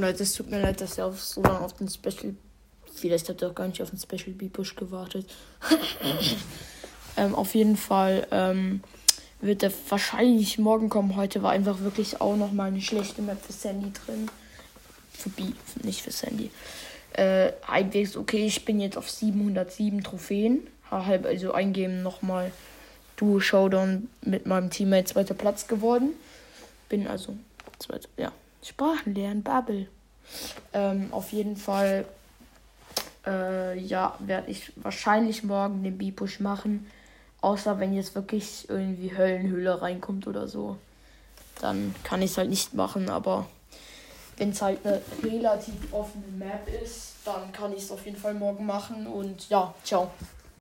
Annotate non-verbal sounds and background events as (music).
Leute, es tut mir leid, dass ihr auf so lange auf den Special. Vielleicht habt ihr auch gar nicht auf den Special B-Push gewartet. (laughs) ähm, auf jeden Fall ähm, wird der wahrscheinlich morgen kommen. Heute war einfach wirklich auch noch mal eine schlechte Map für Sandy drin. Für B, nicht für Sandy. Äh, halbwegs okay. Ich bin jetzt auf 707 Trophäen. Halb also eingeben nochmal Duo Showdown mit meinem Teammate zweiter Platz geworden. Bin also zweiter, ja. Sprachen lernen, Bubble. Ähm, auf jeden Fall, äh, ja, werde ich wahrscheinlich morgen den B-Push machen. Außer wenn jetzt wirklich irgendwie Höllenhöhle reinkommt oder so. Dann kann ich es halt nicht machen, aber wenn es halt eine relativ offene Map ist, dann kann ich es auf jeden Fall morgen machen. Und ja, ciao.